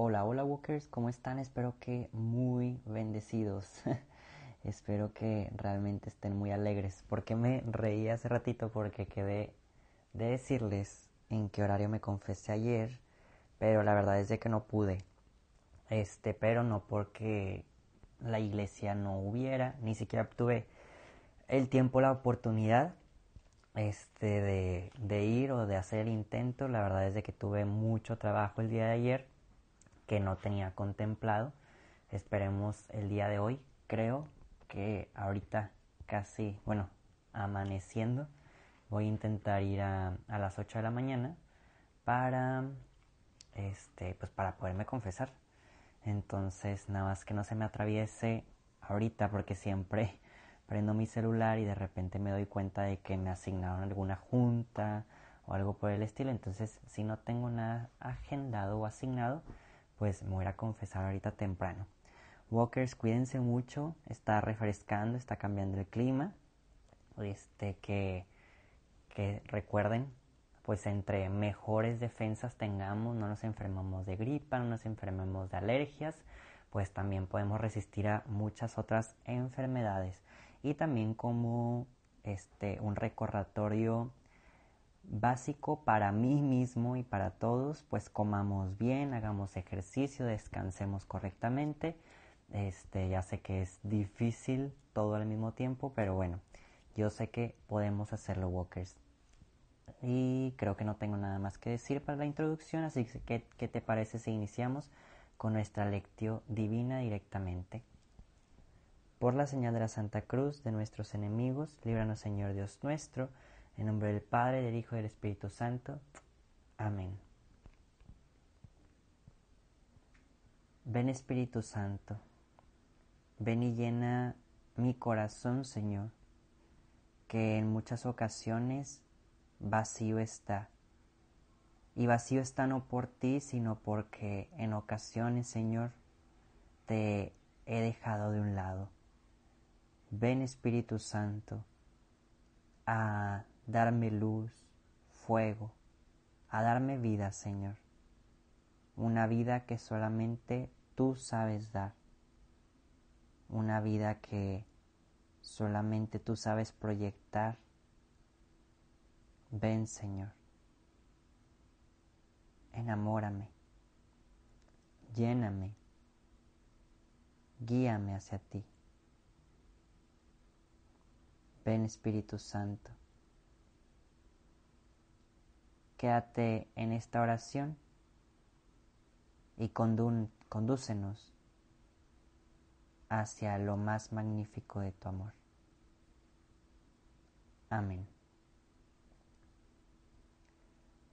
Hola, hola Walkers, ¿cómo están? Espero que muy bendecidos. Espero que realmente estén muy alegres. Porque me reí hace ratito porque quedé de decirles en qué horario me confesé ayer, pero la verdad es de que no pude. Este, pero no porque la iglesia no hubiera, ni siquiera tuve el tiempo, la oportunidad este, de, ir o de hacer el intento. La verdad es de que tuve mucho trabajo el día de ayer que no tenía contemplado. Esperemos el día de hoy. Creo que ahorita casi, bueno, amaneciendo, voy a intentar ir a, a las 8 de la mañana para, este, pues para poderme confesar. Entonces, nada más que no se me atraviese ahorita porque siempre prendo mi celular y de repente me doy cuenta de que me asignaron alguna junta o algo por el estilo. Entonces, si no tengo nada agendado o asignado, pues me voy a confesar ahorita temprano. Walkers, cuídense mucho, está refrescando, está cambiando el clima. Este, que, que recuerden, pues entre mejores defensas tengamos, no nos enfermamos de gripa, no nos enfermemos de alergias, pues también podemos resistir a muchas otras enfermedades. Y también como este, un recordatorio básico para mí mismo y para todos, pues comamos bien, hagamos ejercicio, descansemos correctamente. Este, ya sé que es difícil todo al mismo tiempo, pero bueno, yo sé que podemos hacerlo, Walkers. Y creo que no tengo nada más que decir para la introducción, así que ¿qué te parece si iniciamos con nuestra lectio divina directamente? Por la señal de la Santa Cruz de nuestros enemigos, líbranos Señor Dios nuestro, en nombre del Padre, del Hijo y del Espíritu Santo. Amén. Ven Espíritu Santo, ven y llena mi corazón, Señor, que en muchas ocasiones vacío está. Y vacío está no por ti, sino porque en ocasiones, Señor, te he dejado de un lado. Ven Espíritu Santo a darme luz, fuego, a darme vida, Señor. Una vida que solamente tú sabes dar. Una vida que solamente tú sabes proyectar. Ven, Señor. Enamórame. Lléname. Guíame hacia ti. Ven Espíritu Santo. Quédate en esta oración y condúcenos hacia lo más magnífico de tu amor. Amén.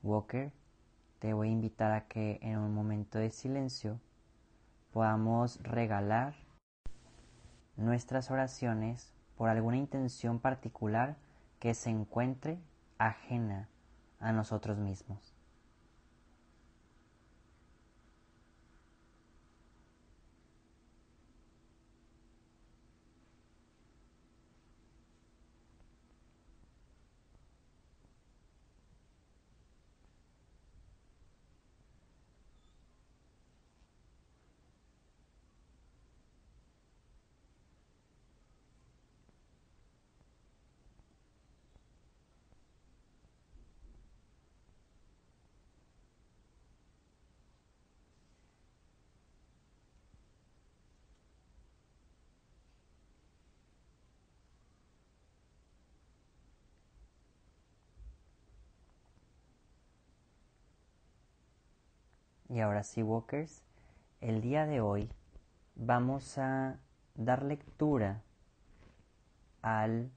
Walker, te voy a invitar a que en un momento de silencio podamos regalar nuestras oraciones por alguna intención particular que se encuentre ajena a nosotros mismos. Y ahora sí, Walkers, el día de hoy vamos a dar lectura al,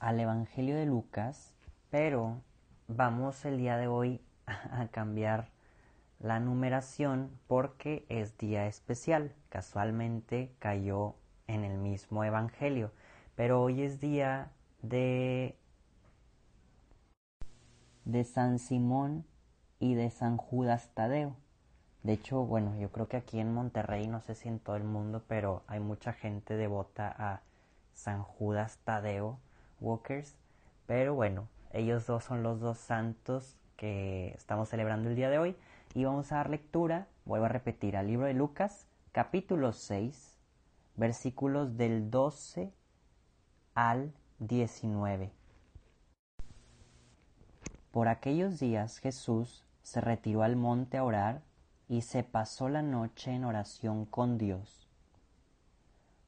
al Evangelio de Lucas, pero vamos el día de hoy a cambiar la numeración porque es día especial. Casualmente cayó en el mismo Evangelio, pero hoy es día de de San Simón y de San Judas Tadeo. De hecho, bueno, yo creo que aquí en Monterrey, no sé si en todo el mundo, pero hay mucha gente devota a San Judas Tadeo Walkers. Pero bueno, ellos dos son los dos santos que estamos celebrando el día de hoy. y vamos a dar lectura, vuelvo a repetir, al libro de Lucas, capítulo 6, versículos del 12 al 19. Por aquellos días Jesús se retiró al monte a orar y se pasó la noche en oración con Dios.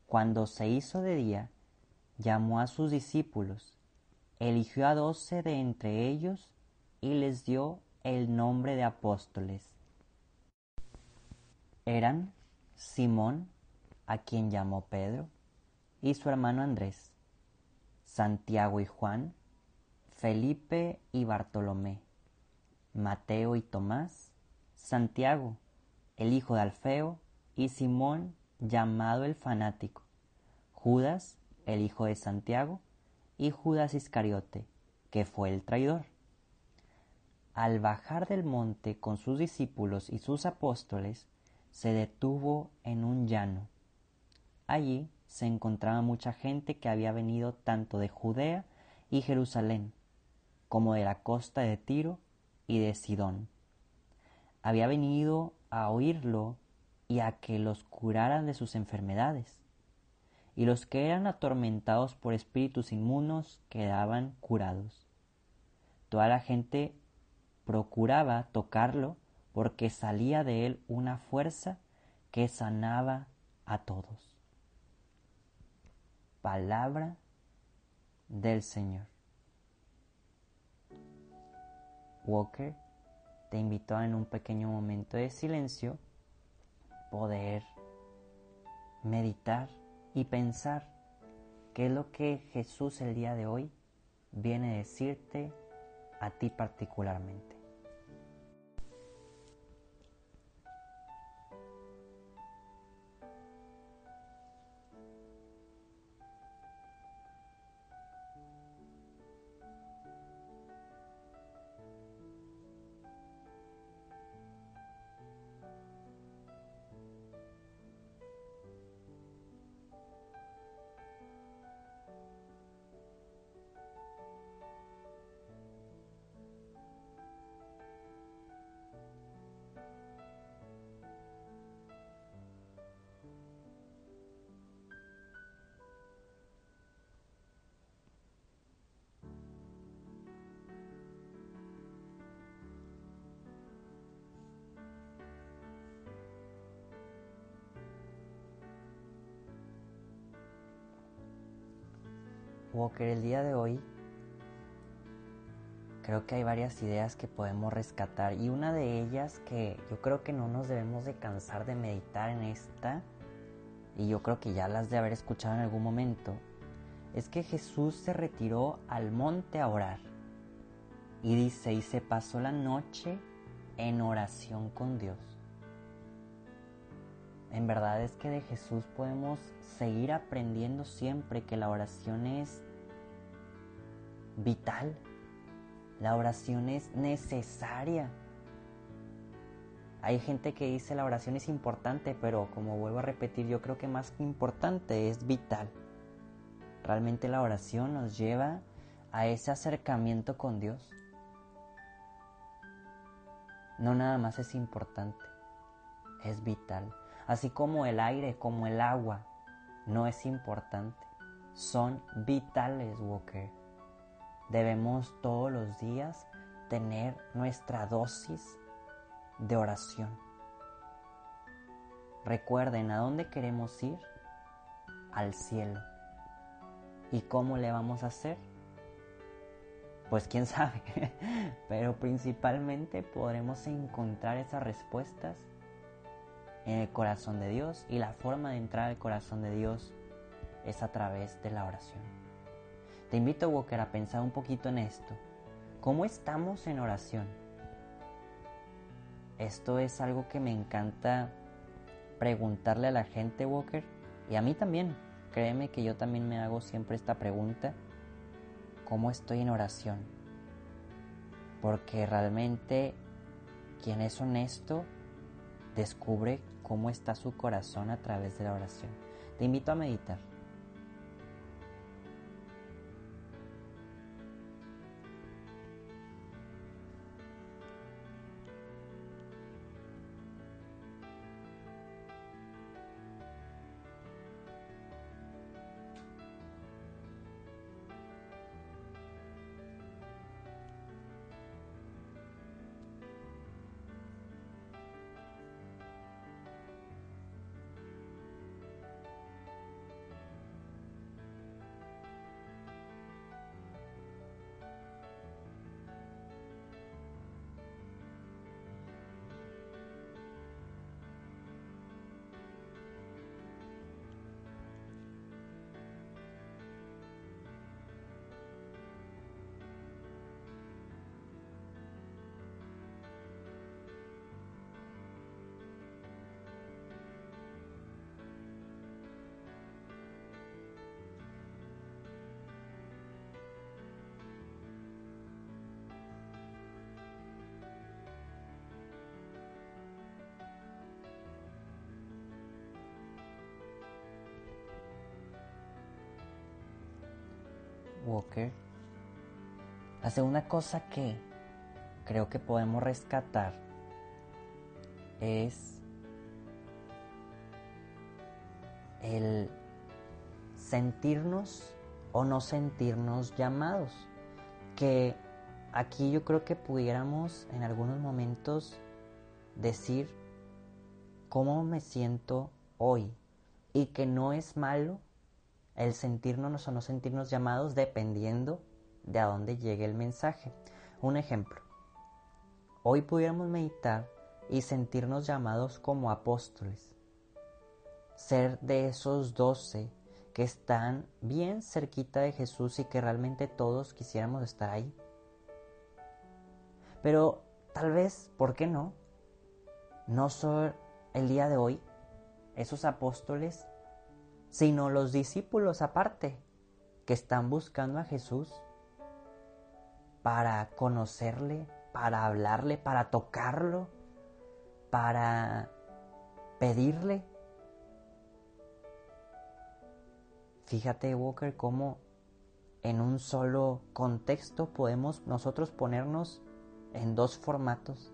Cuando se hizo de día, llamó a sus discípulos, eligió a doce de entre ellos y les dio el nombre de apóstoles. Eran Simón, a quien llamó Pedro, y su hermano Andrés, Santiago y Juan, Felipe y Bartolomé, Mateo y Tomás, Santiago, el hijo de Alfeo, y Simón, llamado el fanático, Judas, el hijo de Santiago, y Judas Iscariote, que fue el traidor. Al bajar del monte con sus discípulos y sus apóstoles, se detuvo en un llano. Allí se encontraba mucha gente que había venido tanto de Judea y Jerusalén, como de la costa de Tiro y de Sidón había venido a oírlo y a que los curaran de sus enfermedades. Y los que eran atormentados por espíritus inmunos quedaban curados. Toda la gente procuraba tocarlo porque salía de él una fuerza que sanaba a todos. Palabra del Señor. Walker te invito a en un pequeño momento de silencio poder meditar y pensar qué es lo que Jesús el día de hoy viene a decirte a ti particularmente. Walker, el día de hoy creo que hay varias ideas que podemos rescatar y una de ellas que yo creo que no nos debemos de cansar de meditar en esta y yo creo que ya las de haber escuchado en algún momento es que Jesús se retiró al monte a orar y dice y se pasó la noche en oración con Dios. En verdad es que de Jesús podemos seguir aprendiendo siempre que la oración es vital. La oración es necesaria. Hay gente que dice la oración es importante, pero como vuelvo a repetir, yo creo que más importante es vital. Realmente la oración nos lleva a ese acercamiento con Dios. No nada más es importante, es vital. Así como el aire, como el agua, no es importante, son vitales, Walker. Debemos todos los días tener nuestra dosis de oración. Recuerden a dónde queremos ir, al cielo. ¿Y cómo le vamos a hacer? Pues quién sabe, pero principalmente podremos encontrar esas respuestas en el corazón de Dios y la forma de entrar al corazón de Dios es a través de la oración. Te invito, Walker, a pensar un poquito en esto. ¿Cómo estamos en oración? Esto es algo que me encanta preguntarle a la gente, Walker, y a mí también. Créeme que yo también me hago siempre esta pregunta. ¿Cómo estoy en oración? Porque realmente quien es honesto descubre cómo está su corazón a través de la oración. Te invito a meditar. Walker, la segunda cosa que creo que podemos rescatar es el sentirnos o no sentirnos llamados. Que aquí yo creo que pudiéramos en algunos momentos decir cómo me siento hoy y que no es malo el sentirnos o no sentirnos llamados dependiendo de a dónde llegue el mensaje. Un ejemplo, hoy pudiéramos meditar y sentirnos llamados como apóstoles, ser de esos doce que están bien cerquita de Jesús y que realmente todos quisiéramos estar ahí. Pero tal vez, ¿por qué no? No son el día de hoy esos apóstoles, sino los discípulos aparte, que están buscando a Jesús para conocerle, para hablarle, para tocarlo, para pedirle. Fíjate, Walker, cómo en un solo contexto podemos nosotros ponernos en dos formatos.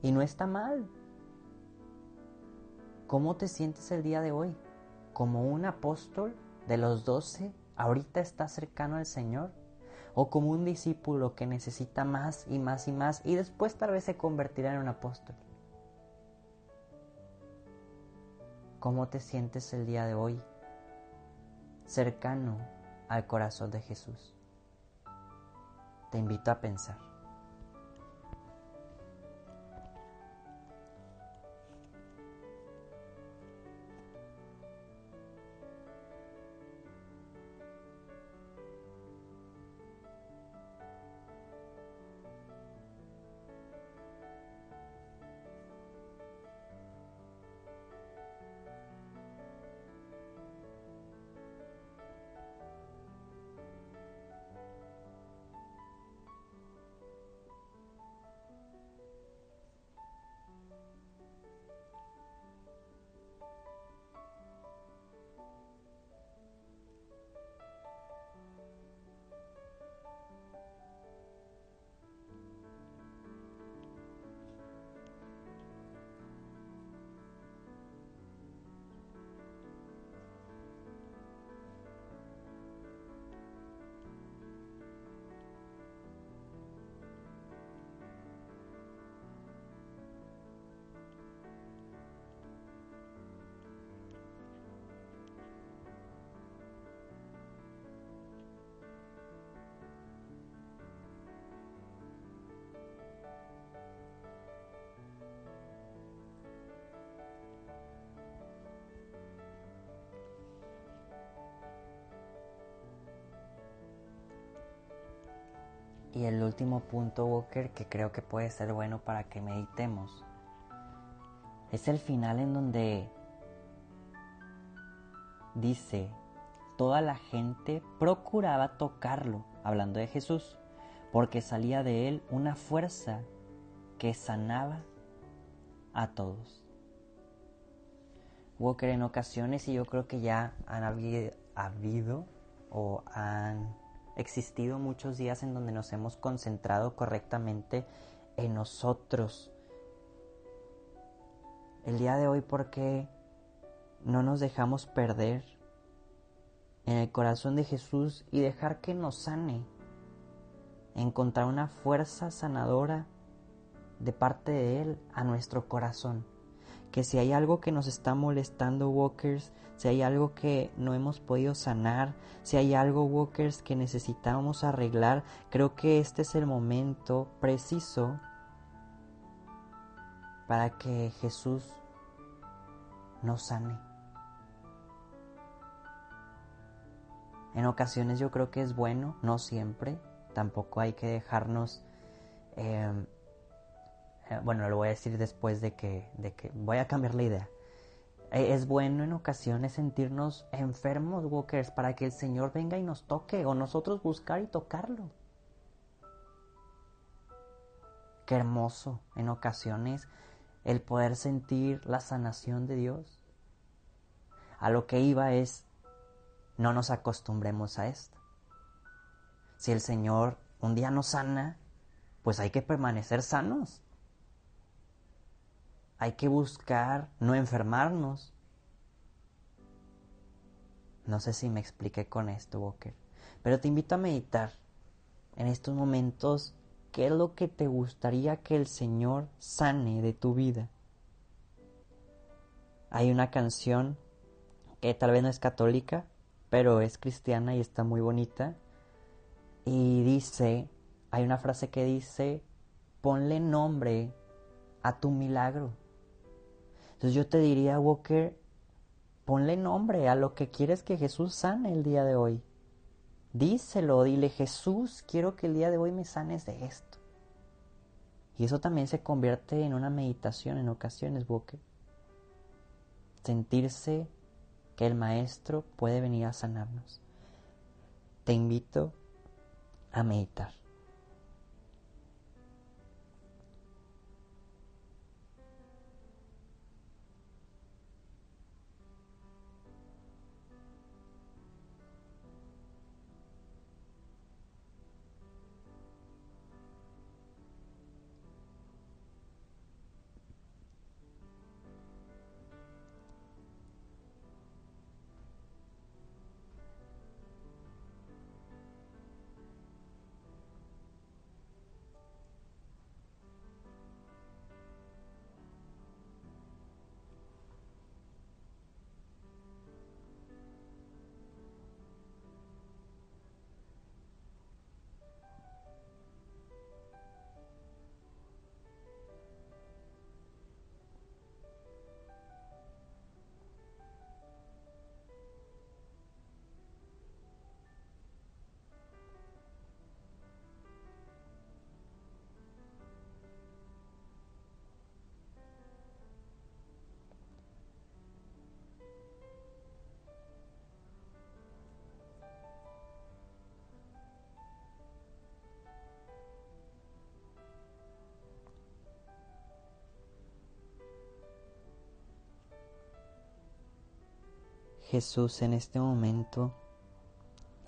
Y no está mal. ¿Cómo te sientes el día de hoy? ¿Como un apóstol de los doce ahorita está cercano al Señor? ¿O como un discípulo que necesita más y más y más y después tal vez se convertirá en un apóstol? ¿Cómo te sientes el día de hoy? Cercano al corazón de Jesús. Te invito a pensar. Y el último punto, Walker, que creo que puede ser bueno para que meditemos, es el final en donde dice, toda la gente procuraba tocarlo, hablando de Jesús, porque salía de él una fuerza que sanaba a todos. Walker en ocasiones, y yo creo que ya han habido, habido o han existido muchos días en donde nos hemos concentrado correctamente en nosotros. El día de hoy, ¿por qué no nos dejamos perder en el corazón de Jesús y dejar que nos sane? Encontrar una fuerza sanadora de parte de Él a nuestro corazón que si hay algo que nos está molestando, Walkers, si hay algo que no hemos podido sanar, si hay algo, Walkers, que necesitamos arreglar, creo que este es el momento preciso para que Jesús nos sane. En ocasiones yo creo que es bueno, no siempre, tampoco hay que dejarnos eh, eh, bueno, lo voy a decir después de que, de que voy a cambiar la idea. Eh, es bueno en ocasiones sentirnos enfermos, Walkers, para que el Señor venga y nos toque o nosotros buscar y tocarlo. Qué hermoso en ocasiones el poder sentir la sanación de Dios. A lo que iba es, no nos acostumbremos a esto. Si el Señor un día nos sana, pues hay que permanecer sanos. Hay que buscar no enfermarnos. No sé si me expliqué con esto, Walker, pero te invito a meditar en estos momentos qué es lo que te gustaría que el Señor sane de tu vida. Hay una canción que tal vez no es católica, pero es cristiana y está muy bonita. Y dice, hay una frase que dice, ponle nombre a tu milagro. Entonces yo te diría, Walker, ponle nombre a lo que quieres que Jesús sane el día de hoy. Díselo, dile, Jesús, quiero que el día de hoy me sanes de esto. Y eso también se convierte en una meditación en ocasiones, Walker. Sentirse que el Maestro puede venir a sanarnos. Te invito a meditar. Jesús, en este momento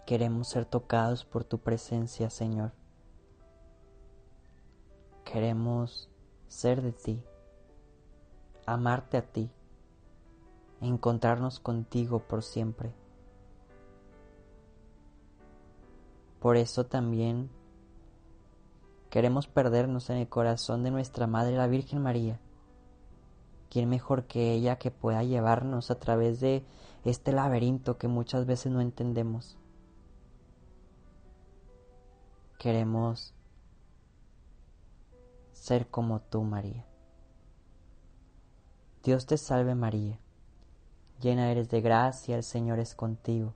queremos ser tocados por tu presencia, Señor. Queremos ser de ti, amarte a ti, encontrarnos contigo por siempre. Por eso también queremos perdernos en el corazón de nuestra Madre la Virgen María ¿Quién mejor que ella que pueda llevarnos a través de este laberinto que muchas veces no entendemos? Queremos ser como tú, María. Dios te salve María, llena eres de gracia, el Señor es contigo.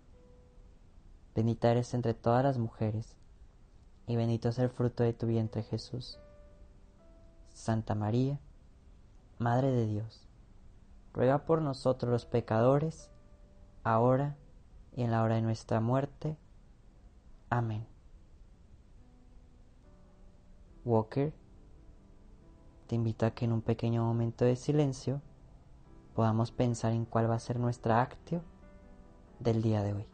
Bendita eres entre todas las mujeres, y bendito es el fruto de tu vientre Jesús. Santa María, Madre de Dios, ruega por nosotros los pecadores, ahora y en la hora de nuestra muerte. Amén. Walker, te invito a que en un pequeño momento de silencio podamos pensar en cuál va a ser nuestra actio del día de hoy.